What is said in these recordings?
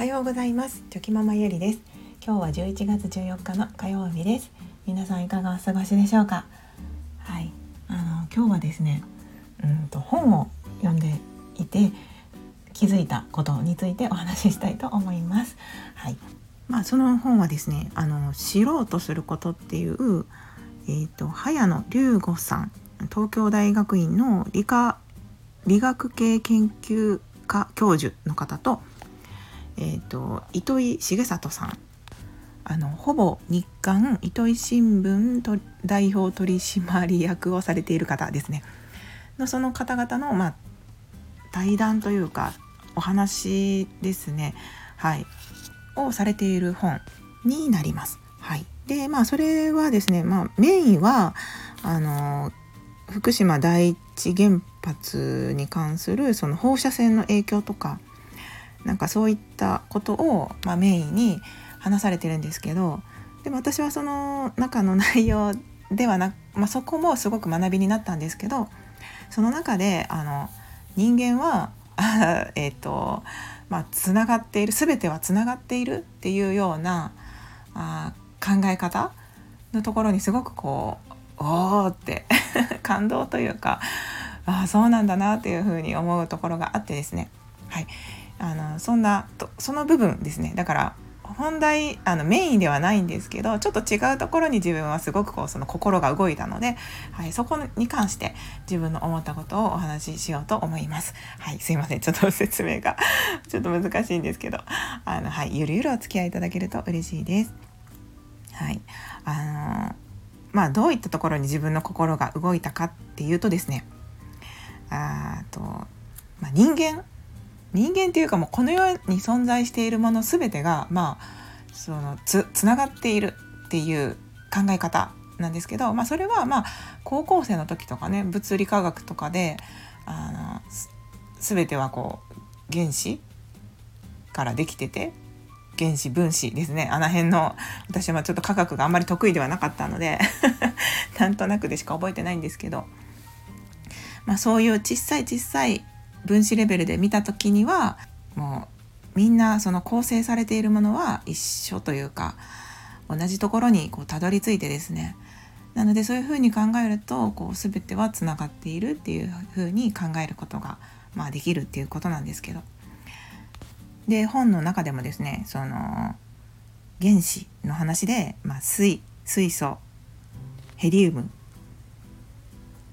はようございます。チョキママゆりです。今日は11月14日の火曜日です。皆さんいかがお過ごしでしょうか？はい。あの今日はですねうんと本を読んでいて気づいたことについてお話ししたいと思います。はい。まあその本はですねあの知ろうとすることっていうえーと、早野龍吾さん東京大学院の理科理学系研究科教授の方と,、えーと、糸井重里さん。あのほぼ日刊糸井新聞と代表取締役をされている方ですね。のその方々の、まあ、対談というかお話ですね。はい。をされている本になります。はい。でまあそれはですね、まあ、メインはあの福島第一原発に関するその放射線の影響とかなんかそういったことを、まあ、メインに話されてるんですけどでも私はその中の内容ではなく、まあ、そこもすごく学びになったんですけどその中であの人間は えっ、とまあつながっている全てはつながっているっていうようなあ考え方のところにすごくこうおーって 感動というかああそうなんだなっていうふうに思うところがあってですね。はい。あのそんなとその部分ですねだから本題あのメインではないんですけどちょっと違うところに自分はすごくこうその心が動いたので、はい、そこに関して自分の思ったことをお話ししようと思います。はい、すいませんちょっと説明が ちょっと難しいんですけどあの、はい、ゆるゆるお付き合いいただけると嬉しいです。はいあのまあどういったところに自分の心が動いたかっていうとですねあと、まあ、人間人間っていうかもうこの世に存在しているもの全てがまあそのつつながっているっていう考え方なんですけど、まあ、それはまあ高校生の時とかね物理科学とかであの全てはこう原子からできてて原子分子ですね。あの辺の私はちょっと科学があんまり得意ではなかったので なんとなくでしか覚えてないんですけど、まあ、そういう小さい小さい分子レベルで見た時にはもうみんなその構成されているものは一緒というか同じところにこうたどり着いてですねなのでそういうふうに考えるとこう全てはつながっているっていうふうに考えることが、まあ、できるっていうことなんですけど。で本の中でもですねその原子の話で、まあ、水水素ヘリウム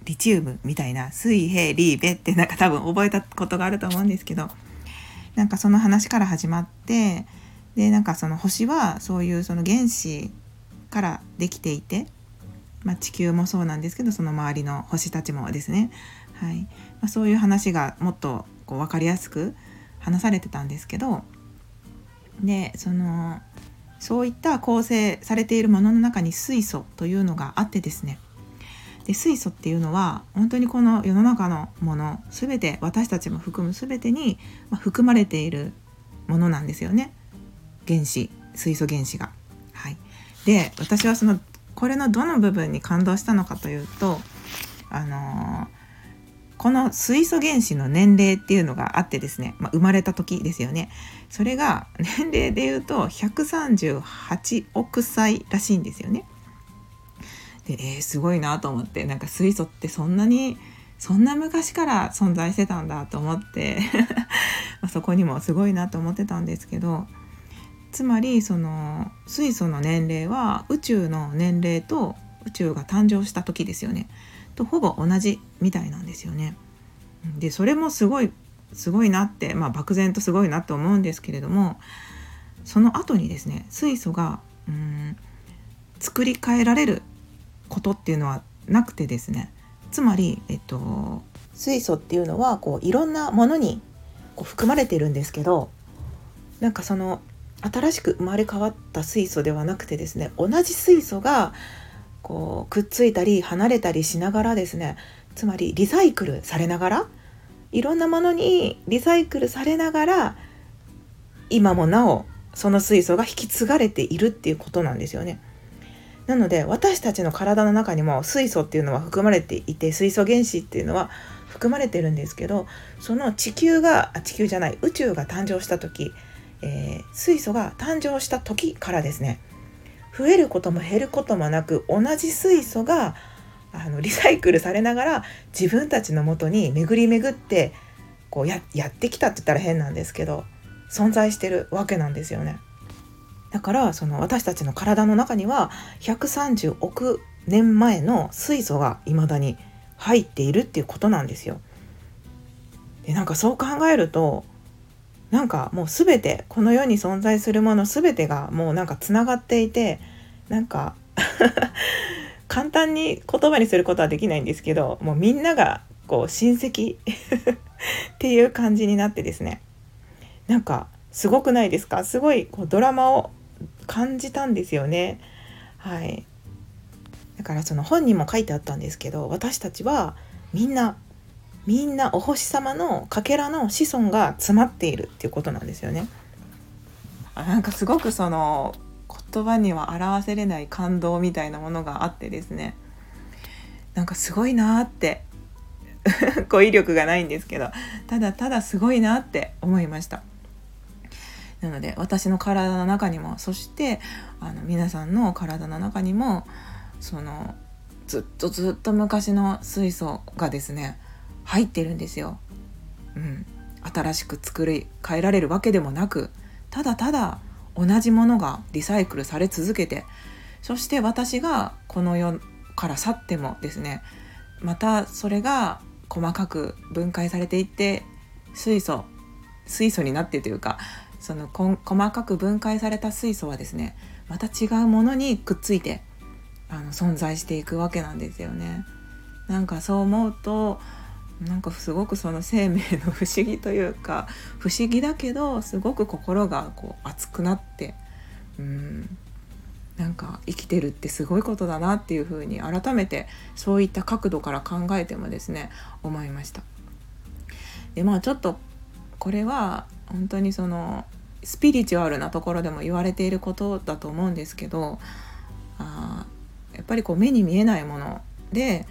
リチウムみたいな水平リーベってなんか多分覚えたことがあると思うんですけどなんかその話から始まってでなんかその星はそういうその原子からできていて、まあ、地球もそうなんですけどその周りの星たちもですね、はい。まあ、そういう話がもっとこう分かりやすく話されてたんですけどでそのそういった構成されているものの中に水素というのがあってですねで水素っていうのは本当にこの世の中のもの全て私たちも含む全てに含まれているものなんですよね原子水素原子が。はい、で私はそのこれのどの部分に感動したのかというとあのこの水素原子の年齢っていうのがあってですね、まあ、生まれた時ですよねそれが年齢で言うと138億歳らしいんですよね。で、えー、すごいなと思ってなんか水素ってそんなにそんな昔から存在してたんだと思って そこにもすごいなと思ってたんですけどつまりその水素の年齢は宇宙の年齢と宇宙が誕生した時ですよね。とほぼ同じみたいなんですよね。でそれもすごいすごいなって、まあ、漠然とすごいなと思うんですけれどもその後にですね水素がうん作り変えられることっていうのはなくてですねつまり、えっと、水素っていうのはこういろんなものにこう含まれてるんですけどなんかその新しく生まれ変わった水素ではなくてですね同じ水素がこうくっついたり離れたりしながらですねつまりリサイクルされながらいろんなものにリサイクルされながら今もなおその水素が引き継がれているっていうことなんですよね。なので私たちの体の中にも水素っていうのは含まれていて水素原子っていうのは含まれてるんですけどその地球が地球じゃない宇宙が誕生した時えー、水素が誕生した時からですね増えることも減ることもなく同じ水素があのリサイクルされながら自分たちのもとに巡り巡ってこうややってきたって言ったら変なんですけど存在してるわけなんですよね。だからその私たちの体の中には130億年前の水素が未だに入っているっていうことなんですよ。でなんかそう考えるとなんかもう全てこの世に存在するもの全てがもうなんかつながっていてなんか 簡単に言葉にすることはできないんですけどもうみんながこう親戚 っていう感じになってですねなんかすごくないですか？すごいこうドラマを感じたんですよね。はい。だからその本にも書いてあったんですけど私たちはみんなみんなお星様のかけらの子孫が詰まっているっていうことなんですよね。あなんかすごくその言葉には表せれない感動みたいなものがあってですね。なんかすごいなって 語彙力がないんですけどただただすごいなって思いました。なので私の体の中にもそしてあの皆さんの体の中にもそのずっとずっと昔の水素がですね入ってるんですよ。うん、新しく作り変えられるわけでもなくただただ同じものがリサイクルされ続けてそして私がこの世から去ってもですねまたそれが細かく分解されていって水素水素になってというかその細かく分解された水素はですねまた違うものにくっついてあの存在していくわけなんですよね。なんかそう思うとなんかすごくその生命の不思議というか不思議だけどすごく心がこう熱くなってうんなんか生きてるってすごいことだなっていうふうに改めてそういった角度から考えてもですね思いました。でまあちょっとこれは本当にそのスピリチュアルなところでも言われていることだと思うんですけどあやっぱりこう目に見えないもので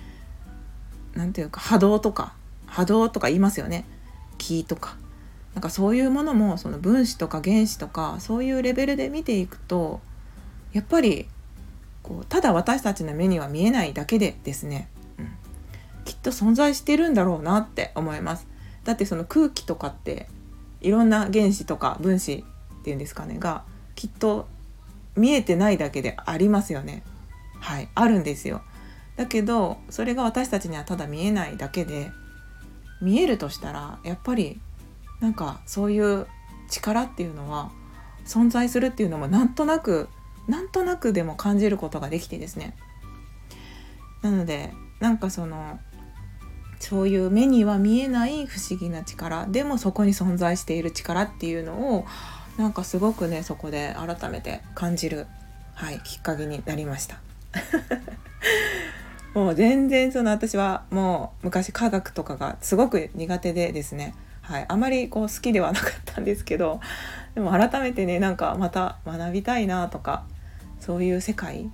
何て言うか波動とか波動とか言いますよね。気とか。なんかそういうものもその分子とか原子とかそういうレベルで見ていくとやっぱりこうただ私たちの目には見えないだけでですね、うん、きっと存在してるんだろうなって思います。だってその空気とかっていろんな原子とか分子っていうんですかねがきっと見えてないだけでありますよね。はいあるんですよ。だけどそれが私たちにはただ見えないだけで見えるとしたらやっぱりなんかそういう力っていうのは存在するっていうのもなんとなくなんとなくでも感じることができてですねなのでなんかそのそういう目には見えない不思議な力でもそこに存在している力っていうのをなんかすごくねそこで改めて感じる、はい、きっかけになりました。もう全然その私はもう昔科学とかがすごく苦手でですね、はい、あまりこう好きではなかったんですけどでも改めてねなんかまた学びたいなとかそういう世界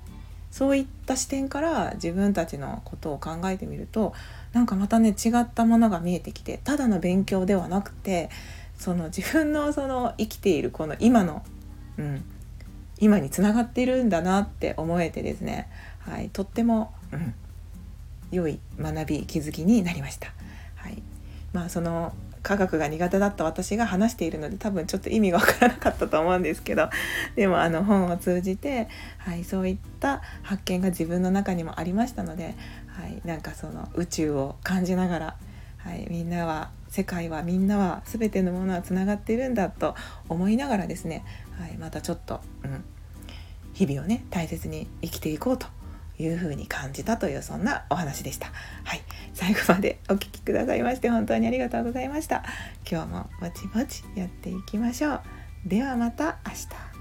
そういった視点から自分たちのことを考えてみるとなんかまたね違ったものが見えてきてただの勉強ではなくてその自分のその生きているこの今の、うん、今につながっているんだなって思えてですね、はい、とっても、うん、良い学び気づきになりました。はい、まあその科学が苦手だった私が話しているので多分ちょっと意味がわからなかったと思うんですけど でもあの本を通じて、はい、そういった発見が自分の中にもありましたので、はい、なんかその宇宙を感じながら、はい、みんなは世界はみんなは全てのものはつながっているんだと思いながらですね、はい、またちょっと、うん、日々をね大切に生きていこうというふうに感じたというそんなお話でした。はい、最後までお聴きくださいまして本当にありがとうございました。今日もぼちぼちやっていきましょう。ではまた明日。